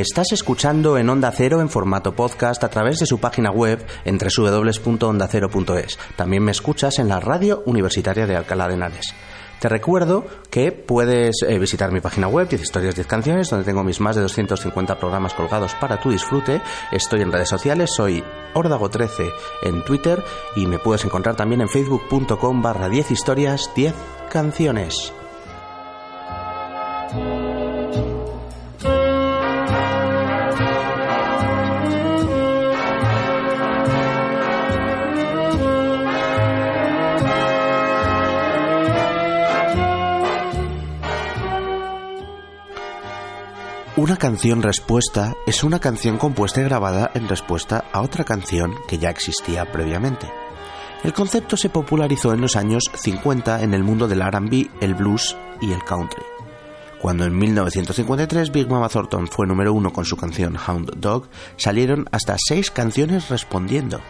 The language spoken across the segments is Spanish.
Estás escuchando en Onda Cero en formato podcast a través de su página web en www.ondacero.es. También me escuchas en la radio universitaria de Alcalá de Henares. Te recuerdo que puedes eh, visitar mi página web, 10 historias, 10 canciones, donde tengo mis más de 250 programas colgados para tu disfrute. Estoy en redes sociales, soy Ordago13 en Twitter y me puedes encontrar también en facebook.com barra 10 historias, 10 canciones. Una canción respuesta es una canción compuesta y grabada en respuesta a otra canción que ya existía previamente. El concepto se popularizó en los años 50 en el mundo del RB, el blues y el country. Cuando en 1953 Big Mama Thornton fue número uno con su canción Hound Dog, salieron hasta seis canciones respondiendo.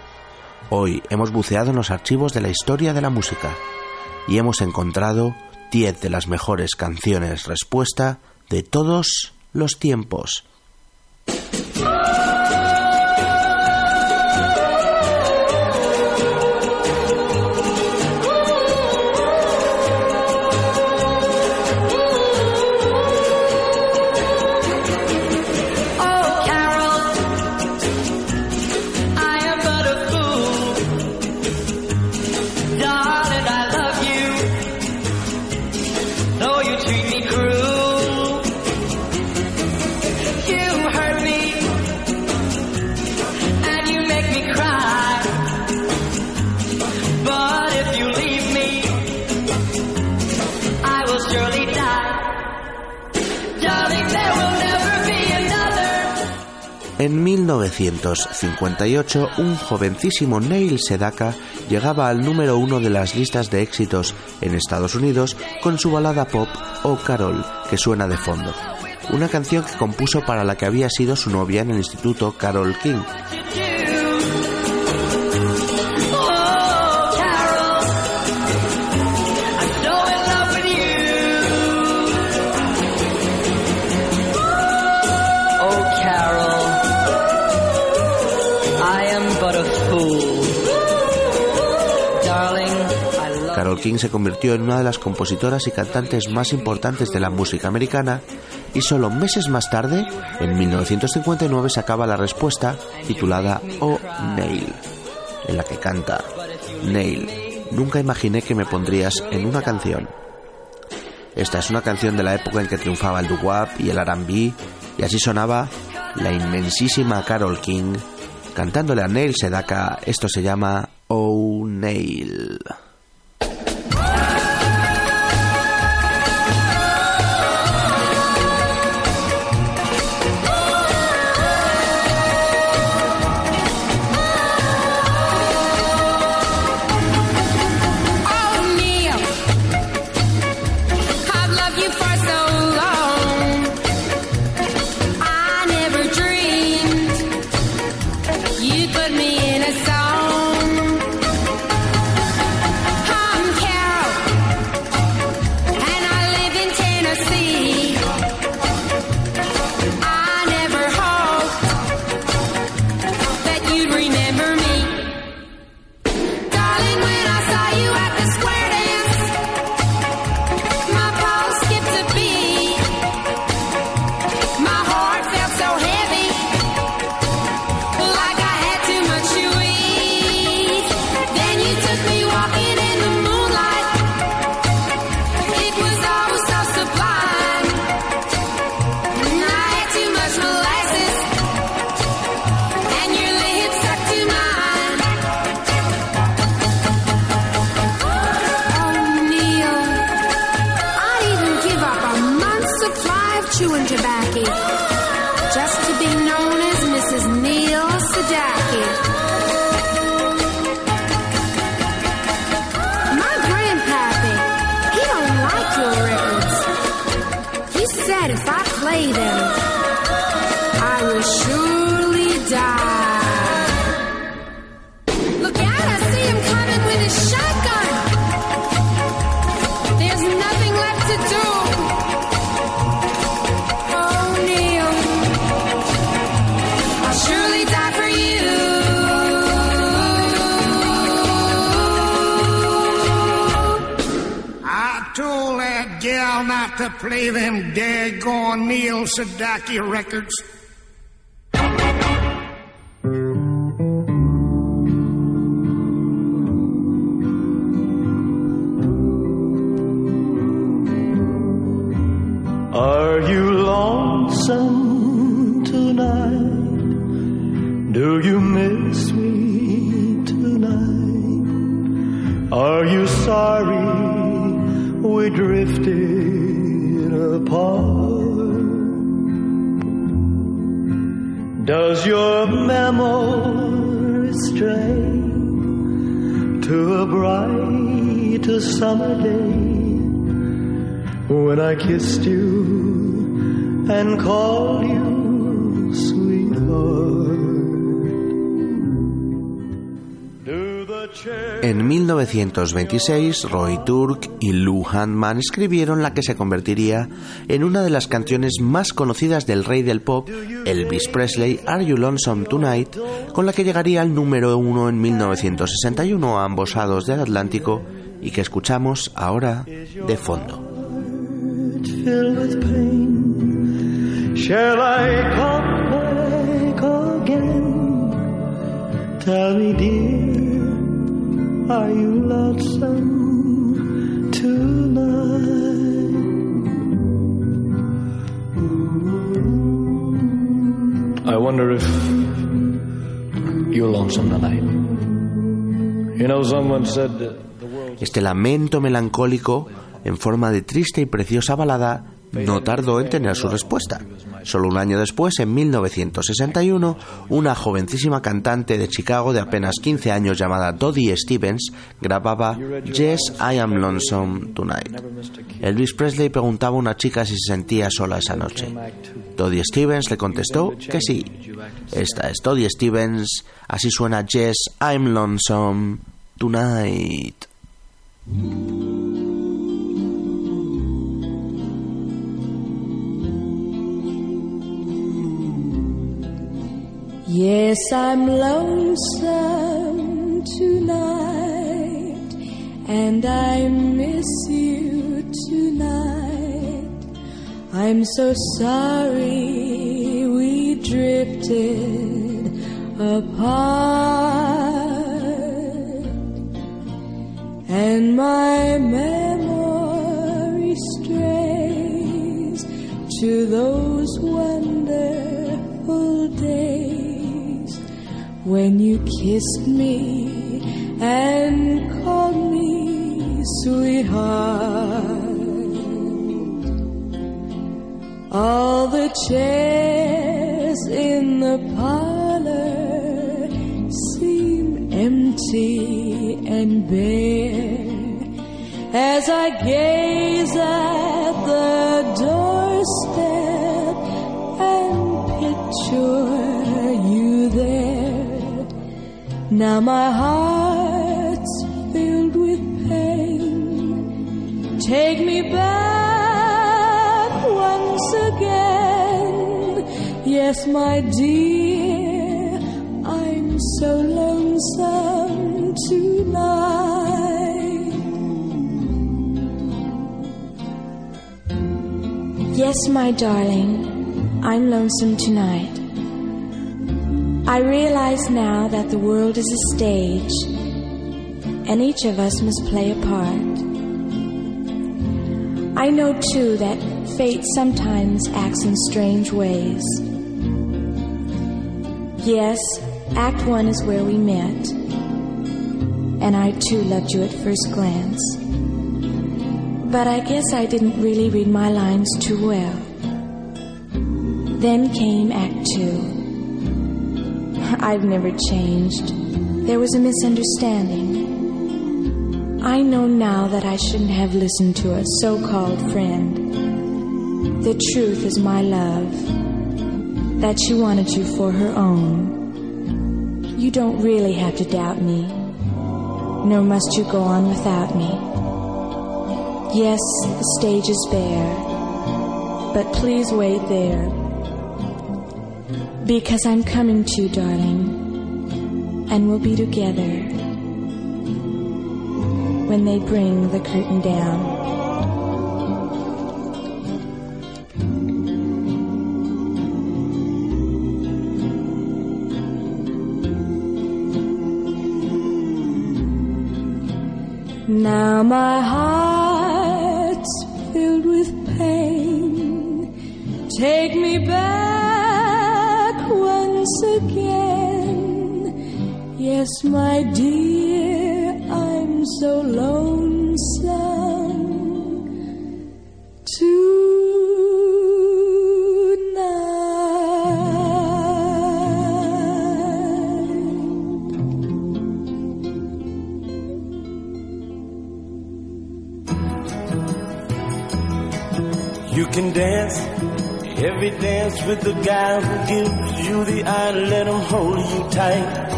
Hoy hemos buceado en los archivos de la historia de la música y hemos encontrado 10 de las mejores canciones respuesta de todos los tiempos. 1958, un jovencísimo Neil Sedaka llegaba al número uno de las listas de éxitos en Estados Unidos con su balada pop Oh Carol, que suena de fondo. Una canción que compuso para la que había sido su novia en el instituto, Carol King. Carol King se convirtió en una de las compositoras y cantantes más importantes de la música americana y solo meses más tarde, en 1959, sacaba la respuesta titulada Oh Neil, en la que canta Neil, nunca imaginé que me pondrías en una canción. Esta es una canción de la época en que triunfaba el doo-wop y el R&B y así sonaba la inmensísima Carol King cantándole a Neil Sedaka. Esto se llama Oh Neil. you into to play them daggone Neil Sedaki records. En 1926, Roy Turk y Lou Handman escribieron la que se convertiría en una de las canciones más conocidas del rey del pop, Elvis Presley, Are You Lonesome Tonight, con la que llegaría al número uno en 1961 a ambos lados del Atlántico y que escuchamos ahora de fondo. Filled with pain. Shall I come back again? Tell me, dear, are you lonesome tonight? I wonder if you're lonesome tonight. You know, someone said that the world. Este lamento melancólico, en forma de triste y preciosa balada, no tardó en tener su respuesta. Solo un año después, en 1961, una jovencísima cantante de Chicago de apenas 15 años llamada Dodie Stevens grababa Yes, I Am Lonesome Tonight. Elvis Presley preguntaba a una chica si se sentía sola esa noche. Dodie Stevens le contestó que sí. Esta es Dodie Stevens, así suena Yes, I'm Lonesome Tonight. Yes, I'm lonesome tonight, and I miss you tonight. I'm so sorry we drifted apart, and my memory strays to those wonderful days when you kissed me and called me sweetheart. All the chairs in the parlor seem empty and bare as I gaze at Now my heart's filled with pain. Take me back once again. Yes, my dear, I'm so lonesome tonight. Yes, my darling, I'm lonesome tonight. I realize now that the world is a stage, and each of us must play a part. I know too that fate sometimes acts in strange ways. Yes, Act One is where we met, and I too loved you at first glance. But I guess I didn't really read my lines too well. Then came Act Two. I've never changed. There was a misunderstanding. I know now that I shouldn't have listened to a so called friend. The truth is my love, that she wanted you for her own. You don't really have to doubt me, nor must you go on without me. Yes, the stage is bare, but please wait there. Because I'm coming to you, darling, and we'll be together when they bring the curtain down. Now my heart's filled with pain. Take me back once again. Yes, my dear, I'm so lonesome tonight. You can dance every dance with the guy who gives you the eye, let him hold you tight.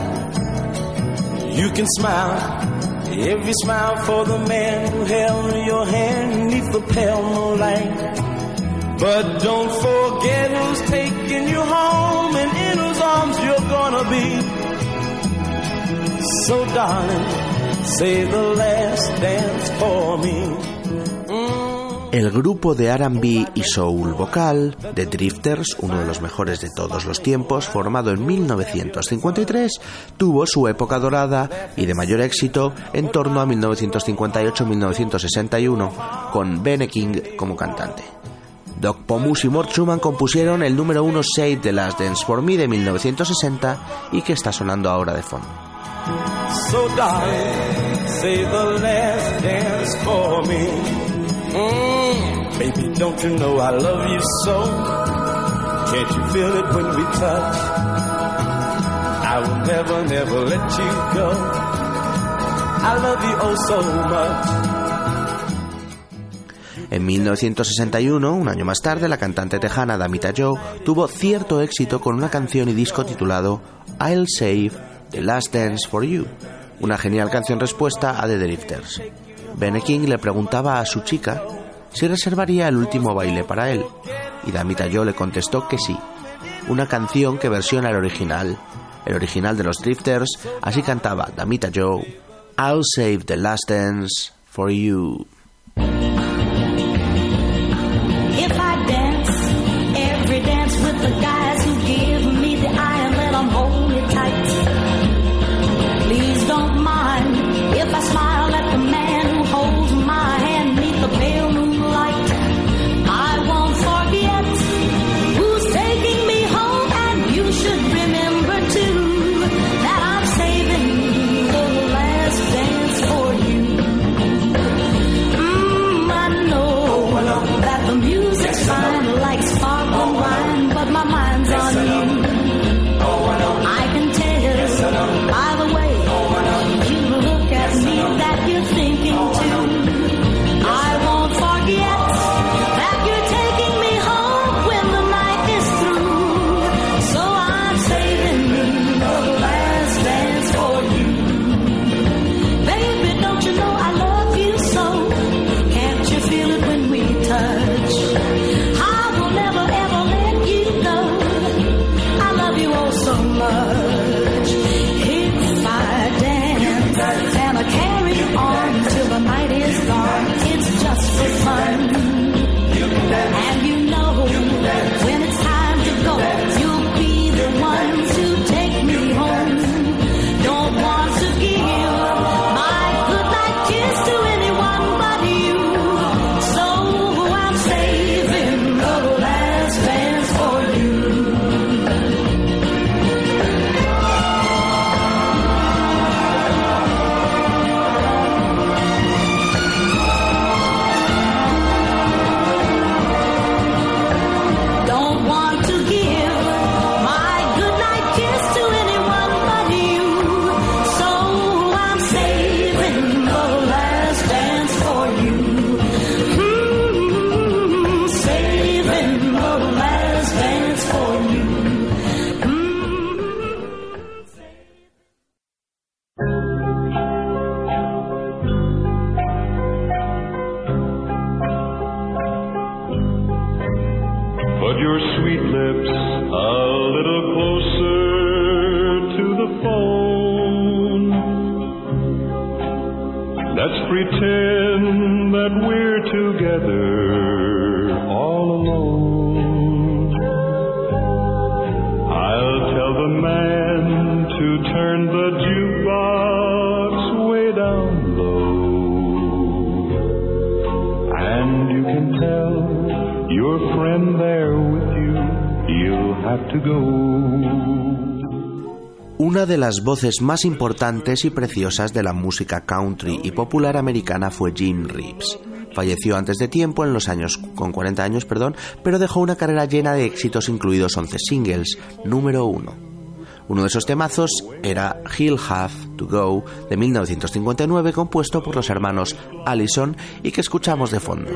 You can smile every smile for the man who held your hand neath the pale moonlight. But don't forget who's taking you home and in whose arms you're gonna be. So darling, say the last dance for me. El grupo de RB y soul vocal, The Drifters, uno de los mejores de todos los tiempos, formado en 1953, tuvo su época dorada y de mayor éxito en torno a 1958-1961, con Bene King como cantante. Doc Pomus y Mort Schumann compusieron el número uno Save the Last Dance for Me de 1960 y que está sonando ahora de fondo. Mm, baby, don't you know I love you so? Can't you feel it when we touch? I will never, never let you go. I love you oh so much. En 1961, un año más tarde, la cantante tejana Damita Joe tuvo cierto éxito con una canción y disco titulado I'll Save the Last Dance for You, una genial canción respuesta a The Drifters. Bene King le preguntaba a su chica si reservaría el último baile para él, y Damita Joe le contestó que sí, una canción que versiona el original, el original de los Drifters, así cantaba Damita Joe, I'll save the last dance for you. Las voces más importantes y preciosas de la música country y popular americana fue Jim Reeves. Falleció antes de tiempo, en los años con 40 años, perdón, pero dejó una carrera llena de éxitos, incluidos 11 singles, número uno. Uno de esos temazos era He'll Have to Go de 1959, compuesto por los hermanos Allison y que escuchamos de fondo.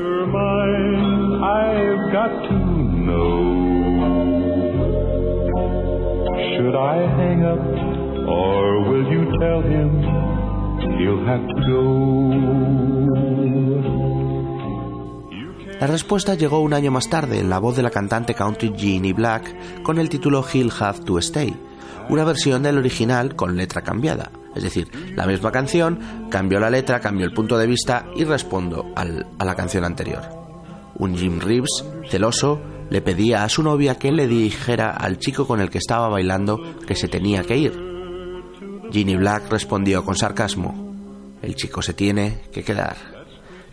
Or will you tell him he'll have to? La respuesta llegó un año más tarde en la voz de la cantante country Jeannie Black con el título He'll Have to Stay, una versión del original con letra cambiada. Es decir, la misma canción, cambió la letra, cambió el punto de vista y respondo al- a la canción anterior. Un Jim Reeves, celoso, le pedía a su novia que le dijera al chico con el que estaba bailando que se tenía que ir. Ginny Black respondió con sarcasmo, el chico se tiene que quedar.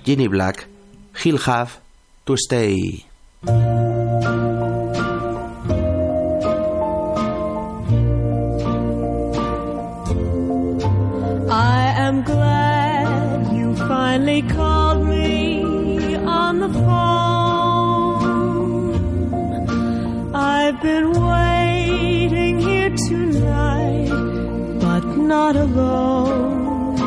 Ginny Black, he'll have to stay. I am glad you finally called me on the phone. I've been waiting not alone.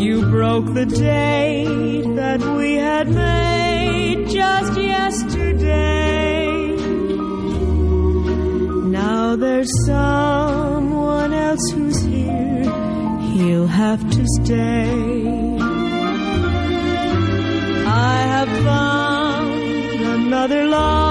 You broke the date that we had made just yesterday. Now there's someone else who's here. He'll have to stay. I have found another love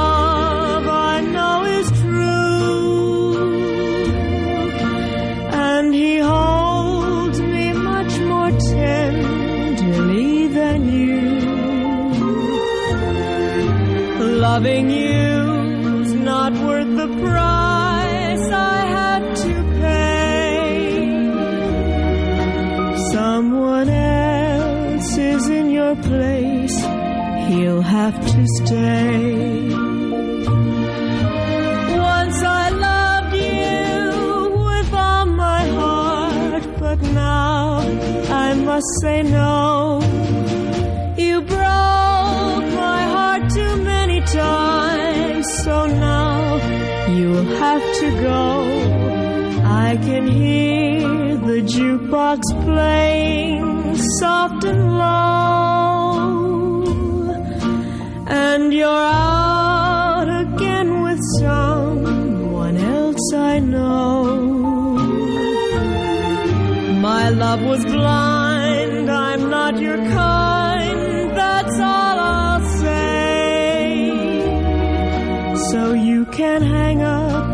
have to stay. Once I loved you with all my heart, but now I must say no. You broke my heart too many times, so now you'll have to go. I can hear the jukebox playing soft and low, and you're out again with someone else I know. My love was blind, I'm not your kind, that's all I'll say. So you can hang up,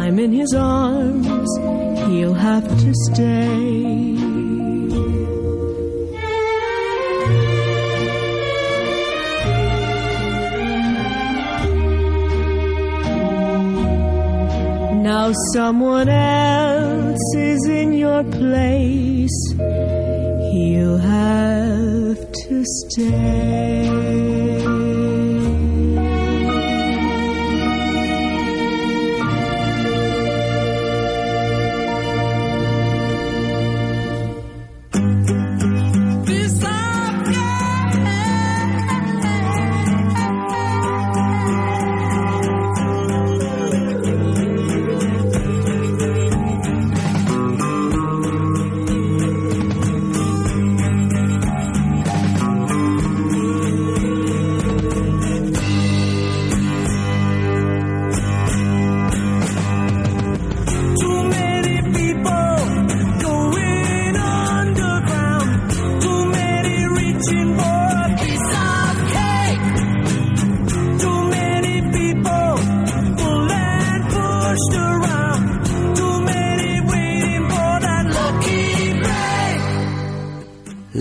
I'm in his arms, he'll have to stay. Someone else is in your place. He'll have to stay.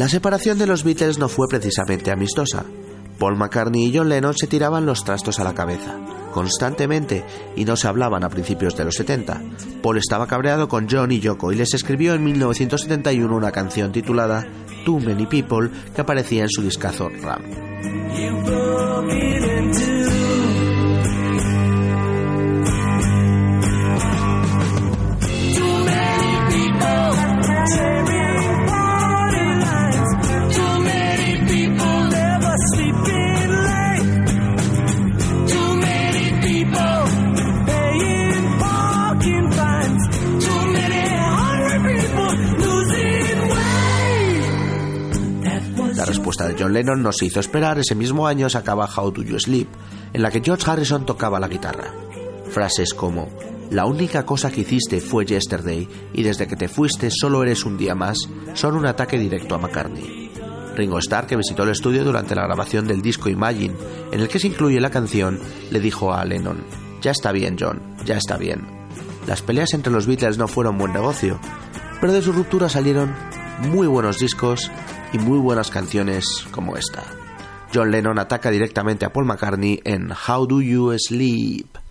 La separación de los Beatles no fue precisamente amistosa. Paul McCartney y John Lennon se tiraban los trastos a la cabeza, constantemente, y no se hablaban a principios de los 70. Paul estaba cabreado con John y Yoko y les escribió en 1971 una canción titulada Too Many People que aparecía en su discazo Ram. John Lennon no se hizo esperar. Ese mismo año sacaba How Do You Sleep, en la que George Harrison tocaba la guitarra. Frases como La única cosa que hiciste fue yesterday y desde que te fuiste solo eres un día más son un ataque directo a McCartney. Ringo Starr, que visitó el estudio durante la grabación del disco Imagine, en el que se incluye la canción, le dijo a Lennon, Ya está bien, John, ya está bien. Las peleas entre los Beatles no fueron buen negocio, pero de su ruptura salieron muy buenos discos y muy buenas canciones como esta. John Lennon ataca directamente a Paul McCartney en How Do You Sleep.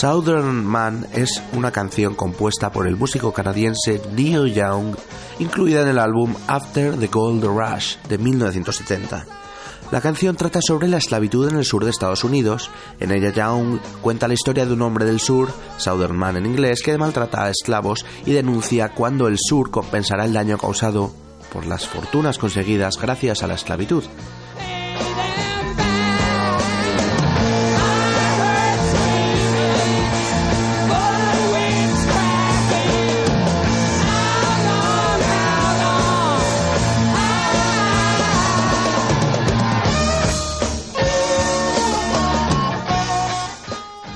Southern Man es una canción compuesta por el músico canadiense Neil Young, incluida en el álbum After the Gold Rush de 1970. La canción trata sobre la esclavitud en el sur de Estados Unidos. En ella Young cuenta la historia de un hombre del sur, Southern Man en inglés, que maltrata a esclavos y denuncia cuando el sur compensará el daño causado por las fortunas conseguidas gracias a la esclavitud.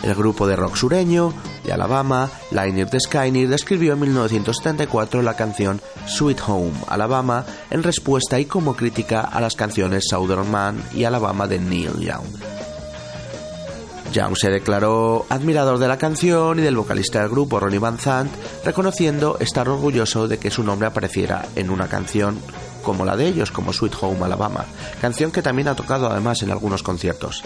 El grupo de rock sureño de Alabama, Liner the Skyner, describió en 1974 la canción Sweet Home, Alabama, en respuesta y como crítica a las canciones Southern Man y Alabama de Neil Young. Young se declaró admirador de la canción y del vocalista del grupo Ronnie Van Zant, reconociendo estar orgulloso de que su nombre apareciera en una canción como la de ellos, como Sweet Home Alabama, canción que también ha tocado además en algunos conciertos.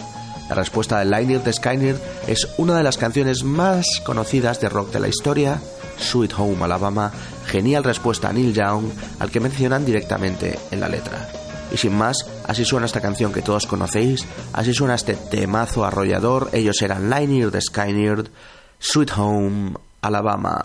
La respuesta de Liner de Skyner es una de las canciones más conocidas de rock de la historia, Sweet Home Alabama, genial respuesta a Neil Young, al que mencionan directamente en la letra. Y sin más, así suena esta canción que todos conocéis, así suena este temazo arrollador, ellos eran Liner de Skyner, Sweet Home Alabama.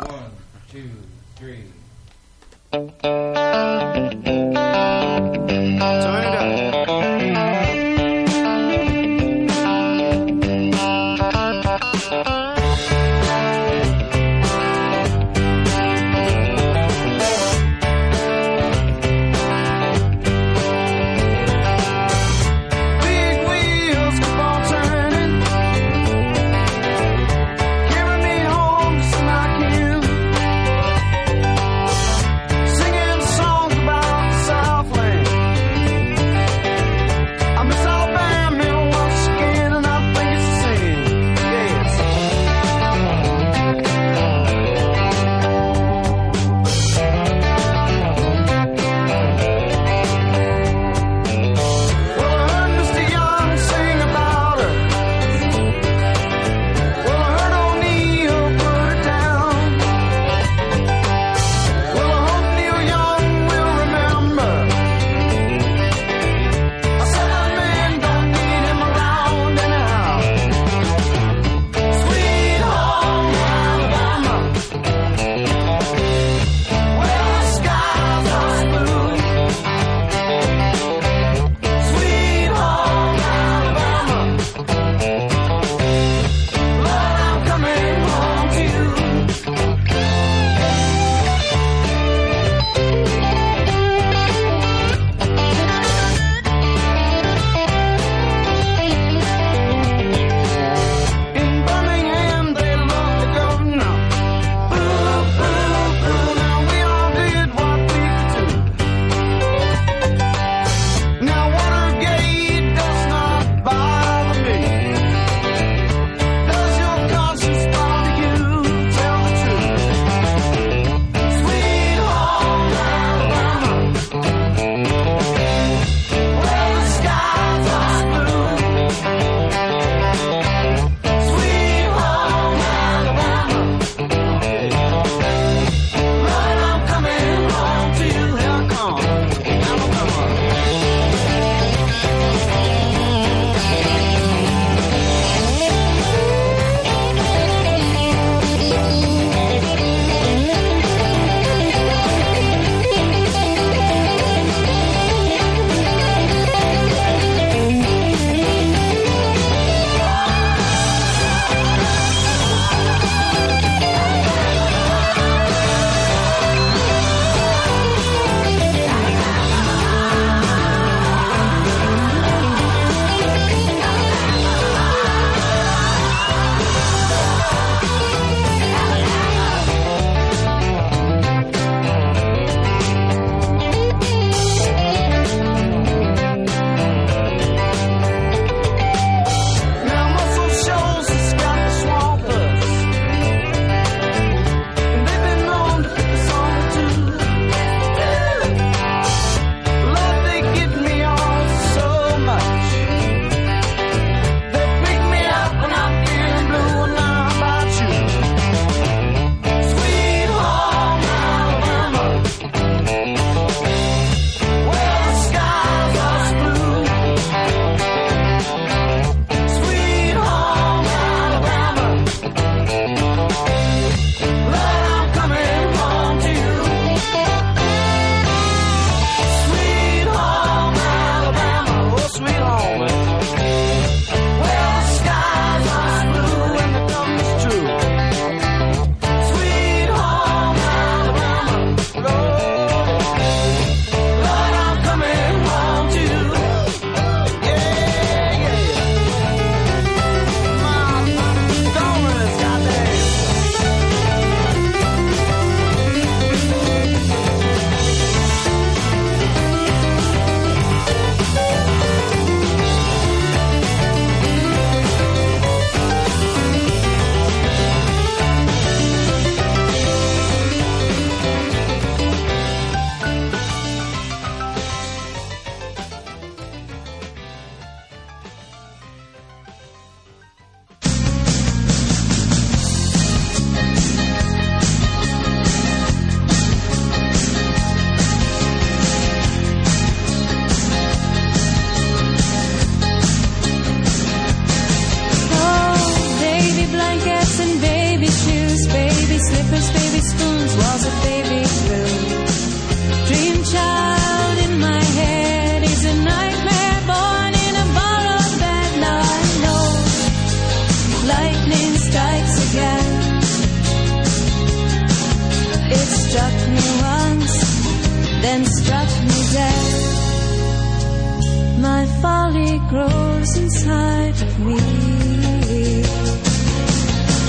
Slowly grows inside of me.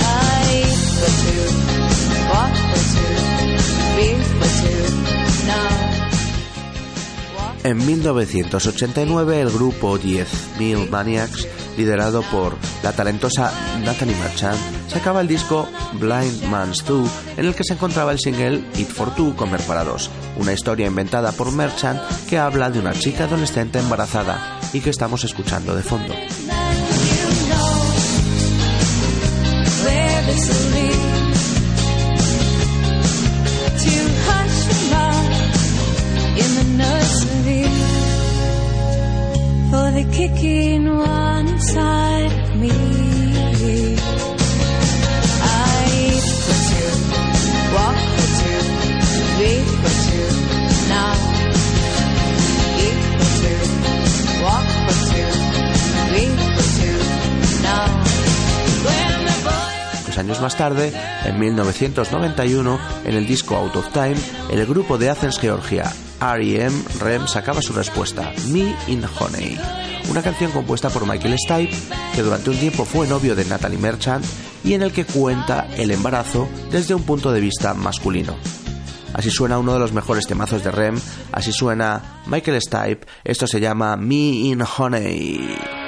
I. En 1989 el grupo 10.000 Maniacs, liderado por la talentosa Natalie Merchant, sacaba el disco Blind Man's Two, en el que se encontraba el single It for Two, Comer para dos, una historia inventada por Merchant que habla de una chica adolescente embarazada y que estamos escuchando de fondo. Inside Dos años más tarde, en 1991, en el disco Out of Time, el grupo de Athens, Georgia, R.E.M. REM sacaba su respuesta, Me in Honey, una canción compuesta por Michael Stipe, que durante un tiempo fue novio de Natalie Merchant y en el que cuenta el embarazo desde un punto de vista masculino. Así suena uno de los mejores temazos de REM, así suena Michael Stipe, esto se llama Me in Honey.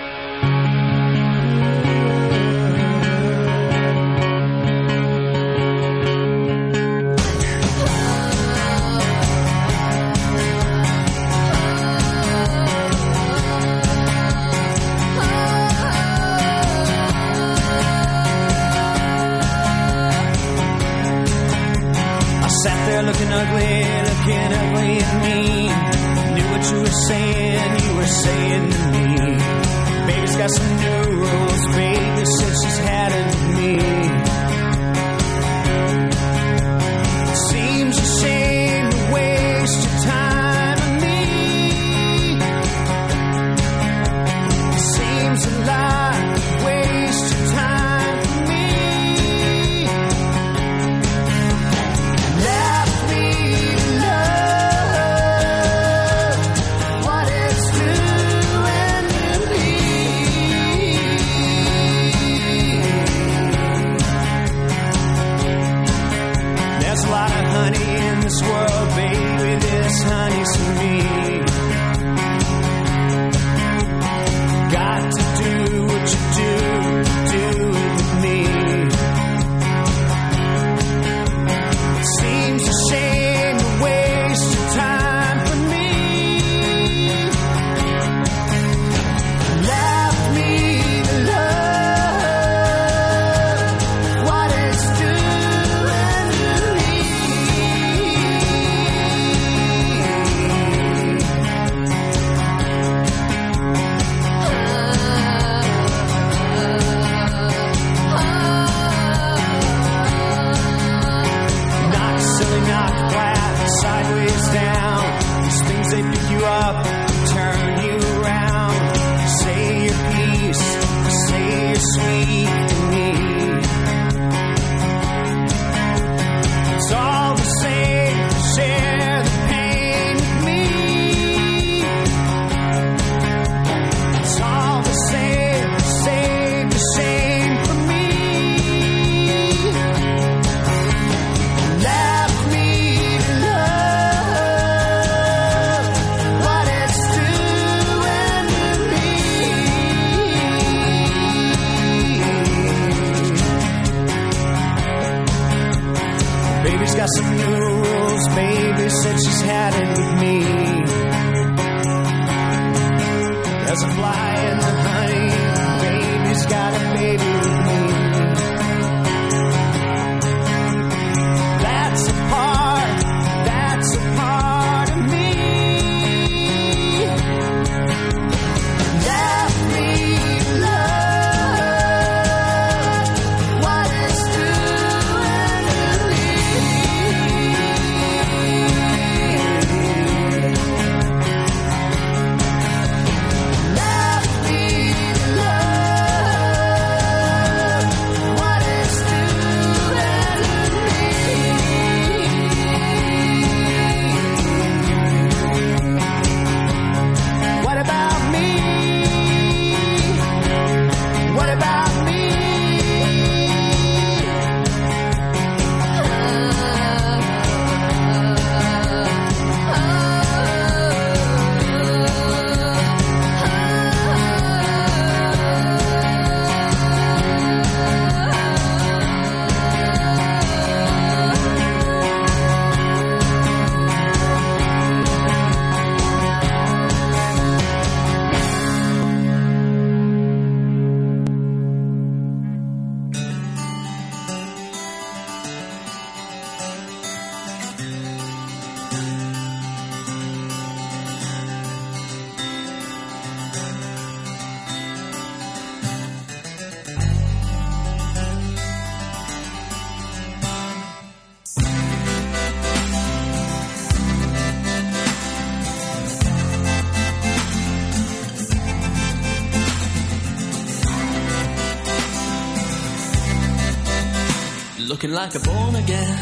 Like a born again,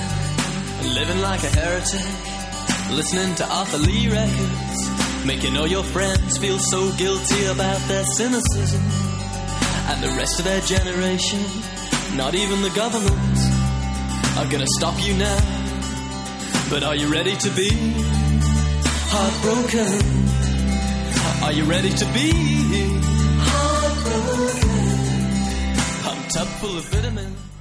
living like a heretic, listening to Arthur Lee records, making all your friends feel so guilty about their cynicism. And the rest of their generation, not even the government, are gonna stop you now. But are you ready to be heartbroken? Are you ready to be heartbroken? Up full of vitamins.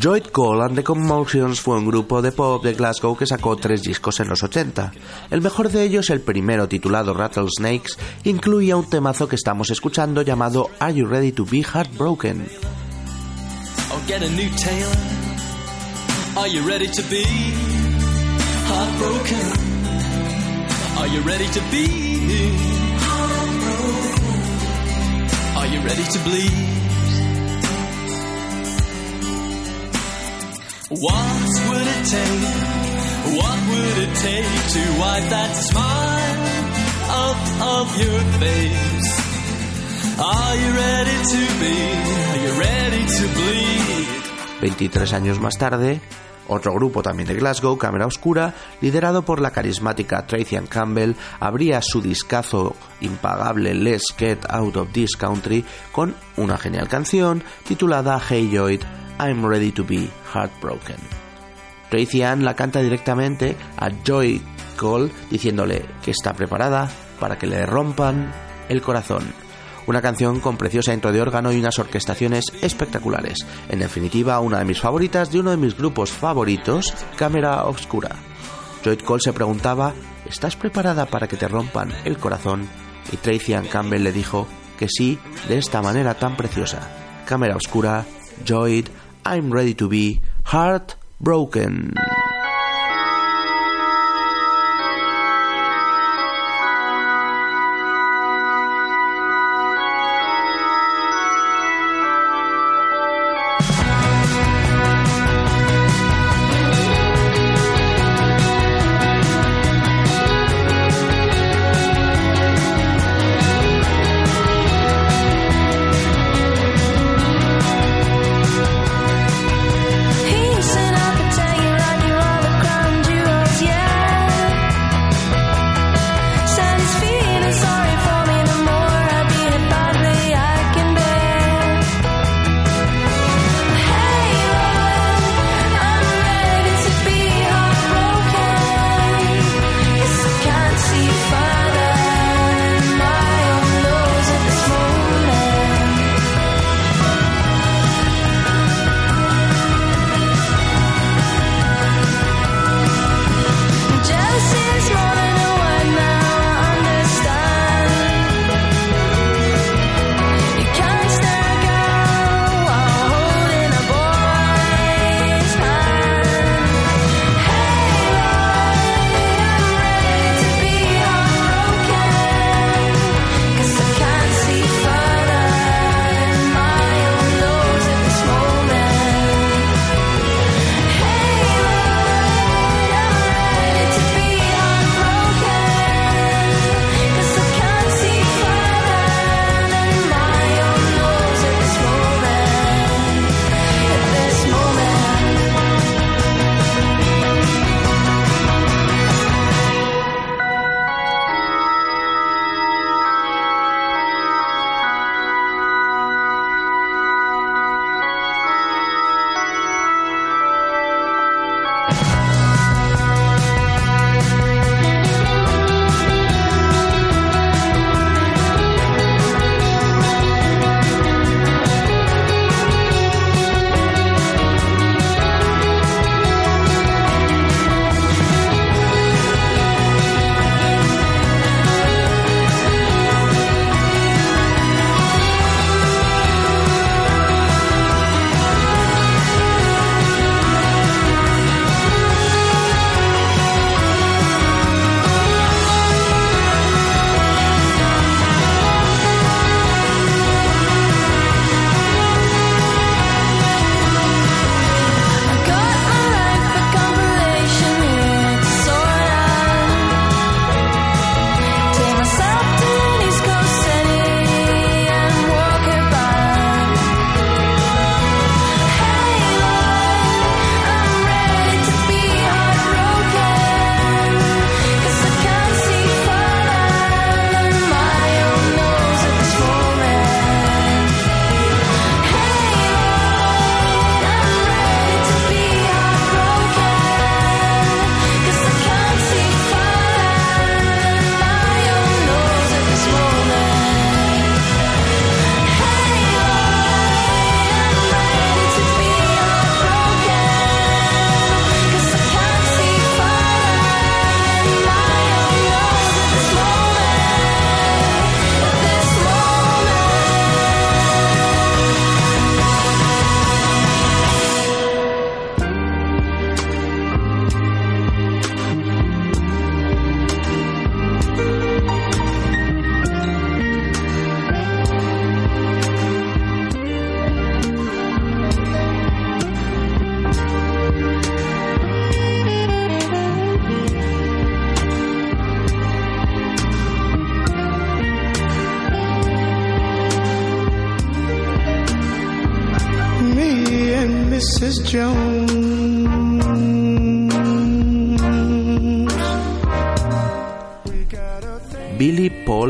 Joyd Cole and the Commotions fue un grupo de pop de Glasgow que sacó tres discos en los 80. El mejor de ellos, el primero titulado Rattlesnakes, incluía un temazo que estamos escuchando llamado Are You Ready to Be Heartbroken? Are you ready to be What would it take? What would it take to wipe that smile off of your face? Are you ready to be? Are you ready to bleed? 23 años más tarde, otro grupo también de Glasgow, Cámara Oscura, liderado por la carismática Tracy Campbell, abría su discazo impagable Let's Get Out of This Country con una genial canción titulada Hey Joyd, I'm Ready to Be Heartbroken. Tracy Ann la canta directamente a Joy Cole diciéndole que está preparada para que le rompan el corazón. Una canción con preciosa intro de órgano y unas orquestaciones espectaculares. En definitiva, una de mis favoritas de uno de mis grupos favoritos, Cámara Obscura. Joy Cole se preguntaba, ¿estás preparada para que te rompan el corazón? Y Tracy Ann Campbell le dijo que sí, de esta manera tan preciosa. Cámara Oscura, Joy, I'm Ready to Be Heartbroken.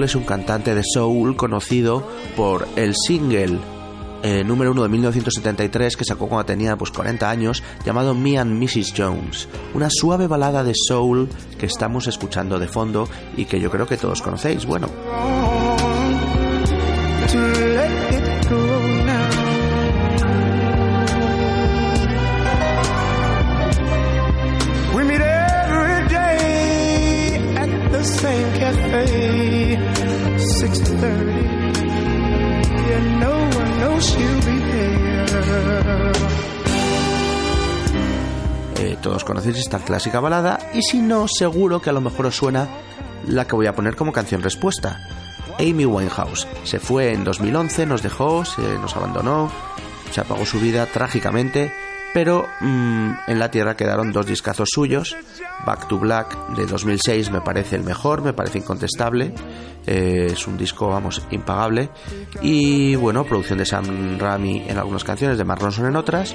Es un cantante de soul conocido por el single eh, número uno de 1973 que sacó cuando tenía pues 40 años llamado Me and Mrs. Jones, una suave balada de soul que estamos escuchando de fondo y que yo creo que todos conocéis. Bueno, 6:30. Yeah, no one knows she'll be there. eh, todos conocéis esta clásica balada y si no, seguro que a lo mejor os suena la que voy a poner como canción respuesta. Amy Winehouse se fue en 2011, nos dejó, se nos abandonó, se apagó su vida trágicamente, pero mm, en la tierra quedaron dos discazos suyos. Back to Black de 2006 me parece el mejor, me parece incontestable. eh, es un disco, vamos, impagable. Y bueno, producción de Sam Raimi en algunas canciones, de Mark Ronson en otras.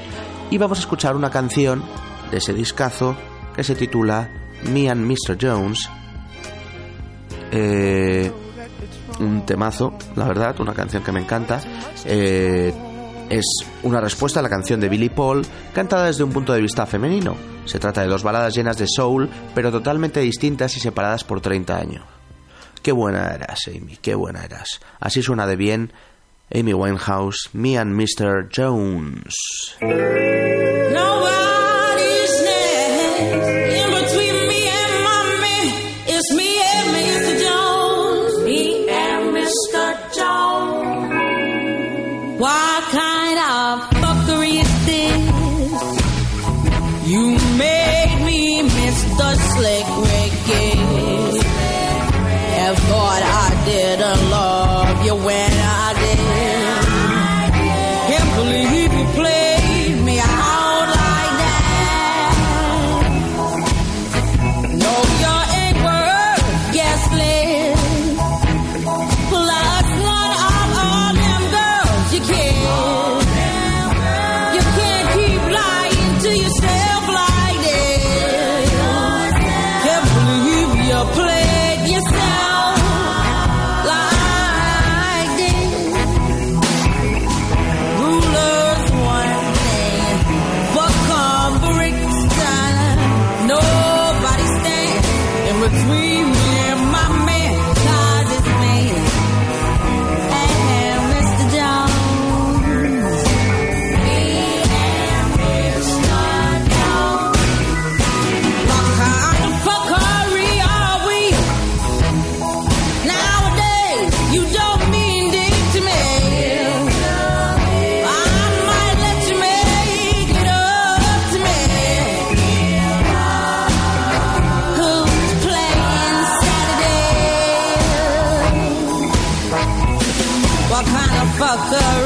Y vamos a escuchar una canción de ese discazo que se titula Me and Mr. Jones. Eh, un temazo, la verdad, una canción que me encanta. Eh, es una respuesta a la canción de Billy Paul, cantada desde un punto de vista femenino. Se trata de dos baladas llenas de soul, pero totalmente distintas y separadas por 30 años. Qué buena eras, Amy, qué buena eras. Así suena de bien Amy Winehouse, Me and Mr. Jones. Nobody's of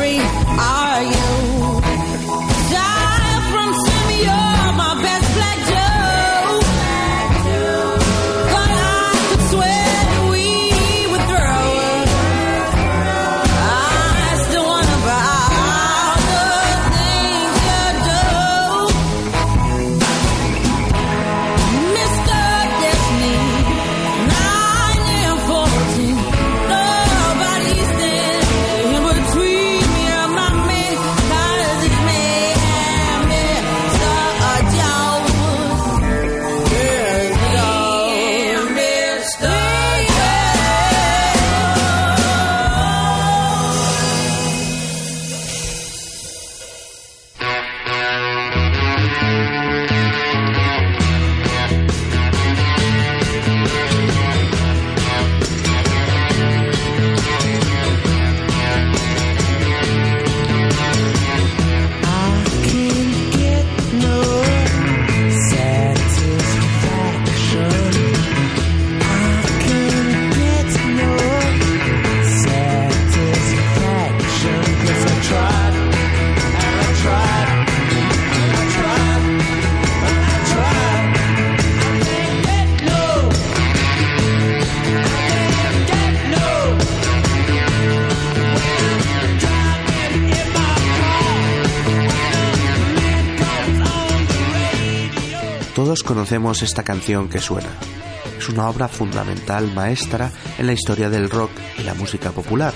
conocemos esta canción que suena. Es una obra fundamental maestra en la historia del rock y la música popular.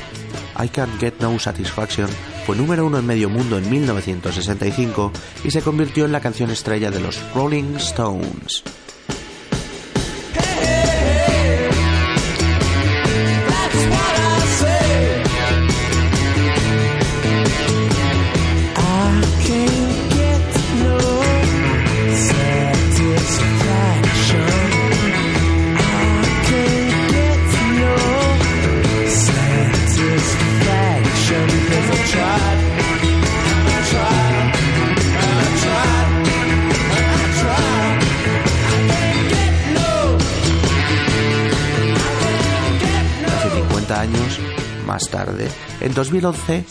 I Can't Get No Satisfaction fue número uno en medio mundo en 1965 y se convirtió en la canción estrella de los Rolling Stones. En 2011,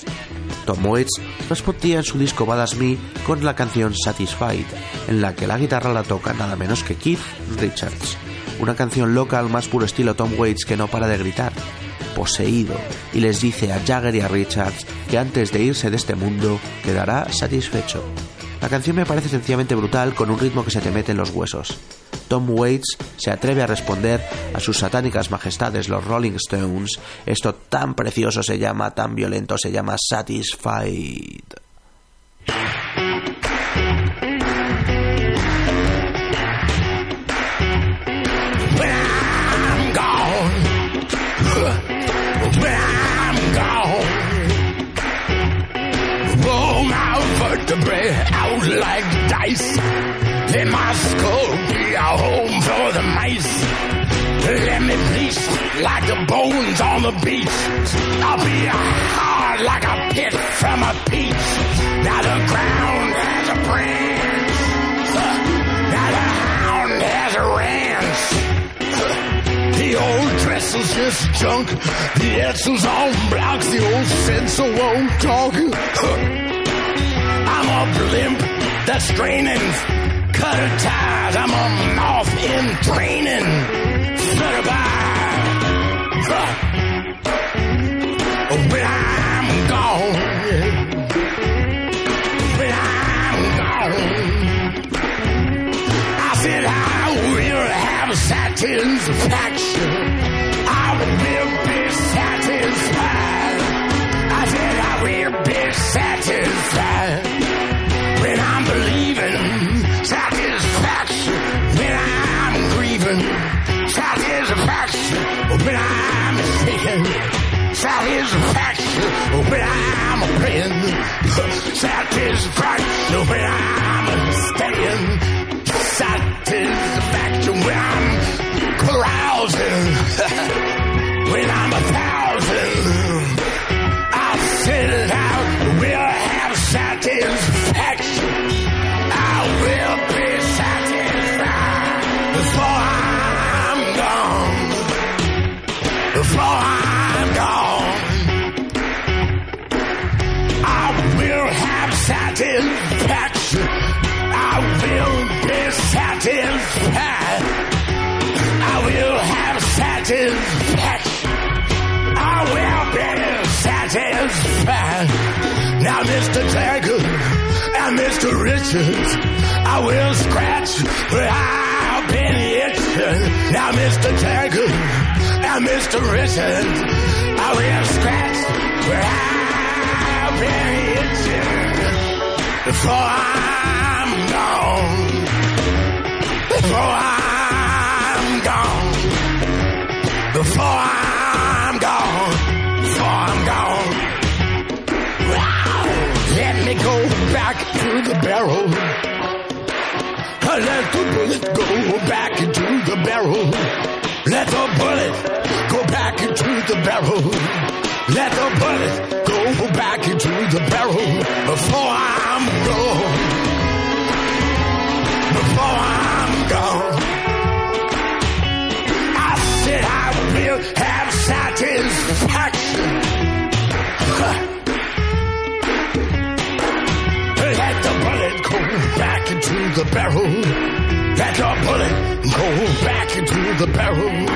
Tom Waits respondía en su disco Badass Me con la canción Satisfied, en la que la guitarra la toca nada menos que Keith Richards. Una canción loca al más puro estilo Tom Waits que no para de gritar, poseído, y les dice a Jagger y a Richards que antes de irse de este mundo quedará satisfecho. La canción me parece sencillamente brutal con un ritmo que se te mete en los huesos. Tom Waits se atreve a responder a sus satánicas majestades, los Rolling Stones. Esto tan precioso se llama, tan violento se llama Satisfied. Out like dice. Mice. Let me bleach like the bones on the beach. I'll be hard like a pit from a peach. Now the ground has a branch. Now the hound has a ranch. The old dresser's just junk. The Etzel's on blocks. The old sensor won't talk. I'm a blimp that's straining. Cutter ties. I'm a moth in training. Flutter by. When I'm gone. When I'm gone. I said I will have satisfaction. I When I'm praying satisfaction. When I'm staying satisfaction. When I'm carousing. when I'm a thousand. Richards, I will scratch where I've been itching. Now, Mr. Jagger and Mr. Richards, I will scratch where I've been itching. Before I'm gone. Before I'm gone. Before I'm back to the barrel. Let the bullet go back into the barrel. Let the bullet go back into the barrel. Let the bullet go back into the barrel before I'm gone. Before I'm gone. I said I will have satisfaction. go back into the barrel. Let the bullet go back into the barrel.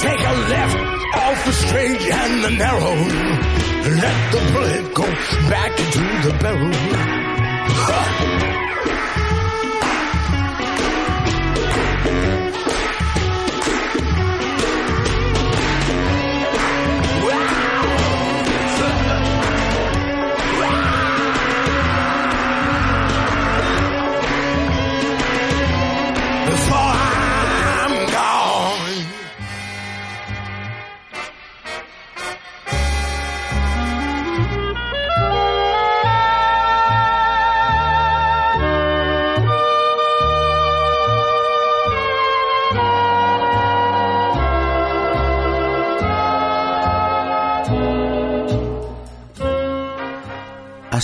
Take a left off the straight and the narrow. Let the bullet go back into the barrel.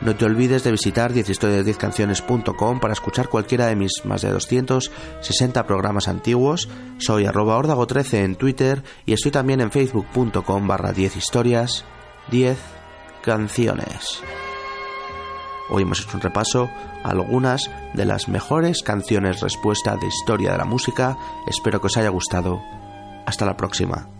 No te olvides de visitar 10historias10canciones.com para escuchar cualquiera de mis más de 260 programas antiguos. Soy arroba ordago13 en Twitter y estoy también en facebook.com barra 10 historias 10 canciones. Hoy hemos hecho un repaso a algunas de las mejores canciones respuesta de historia de la música. Espero que os haya gustado. Hasta la próxima.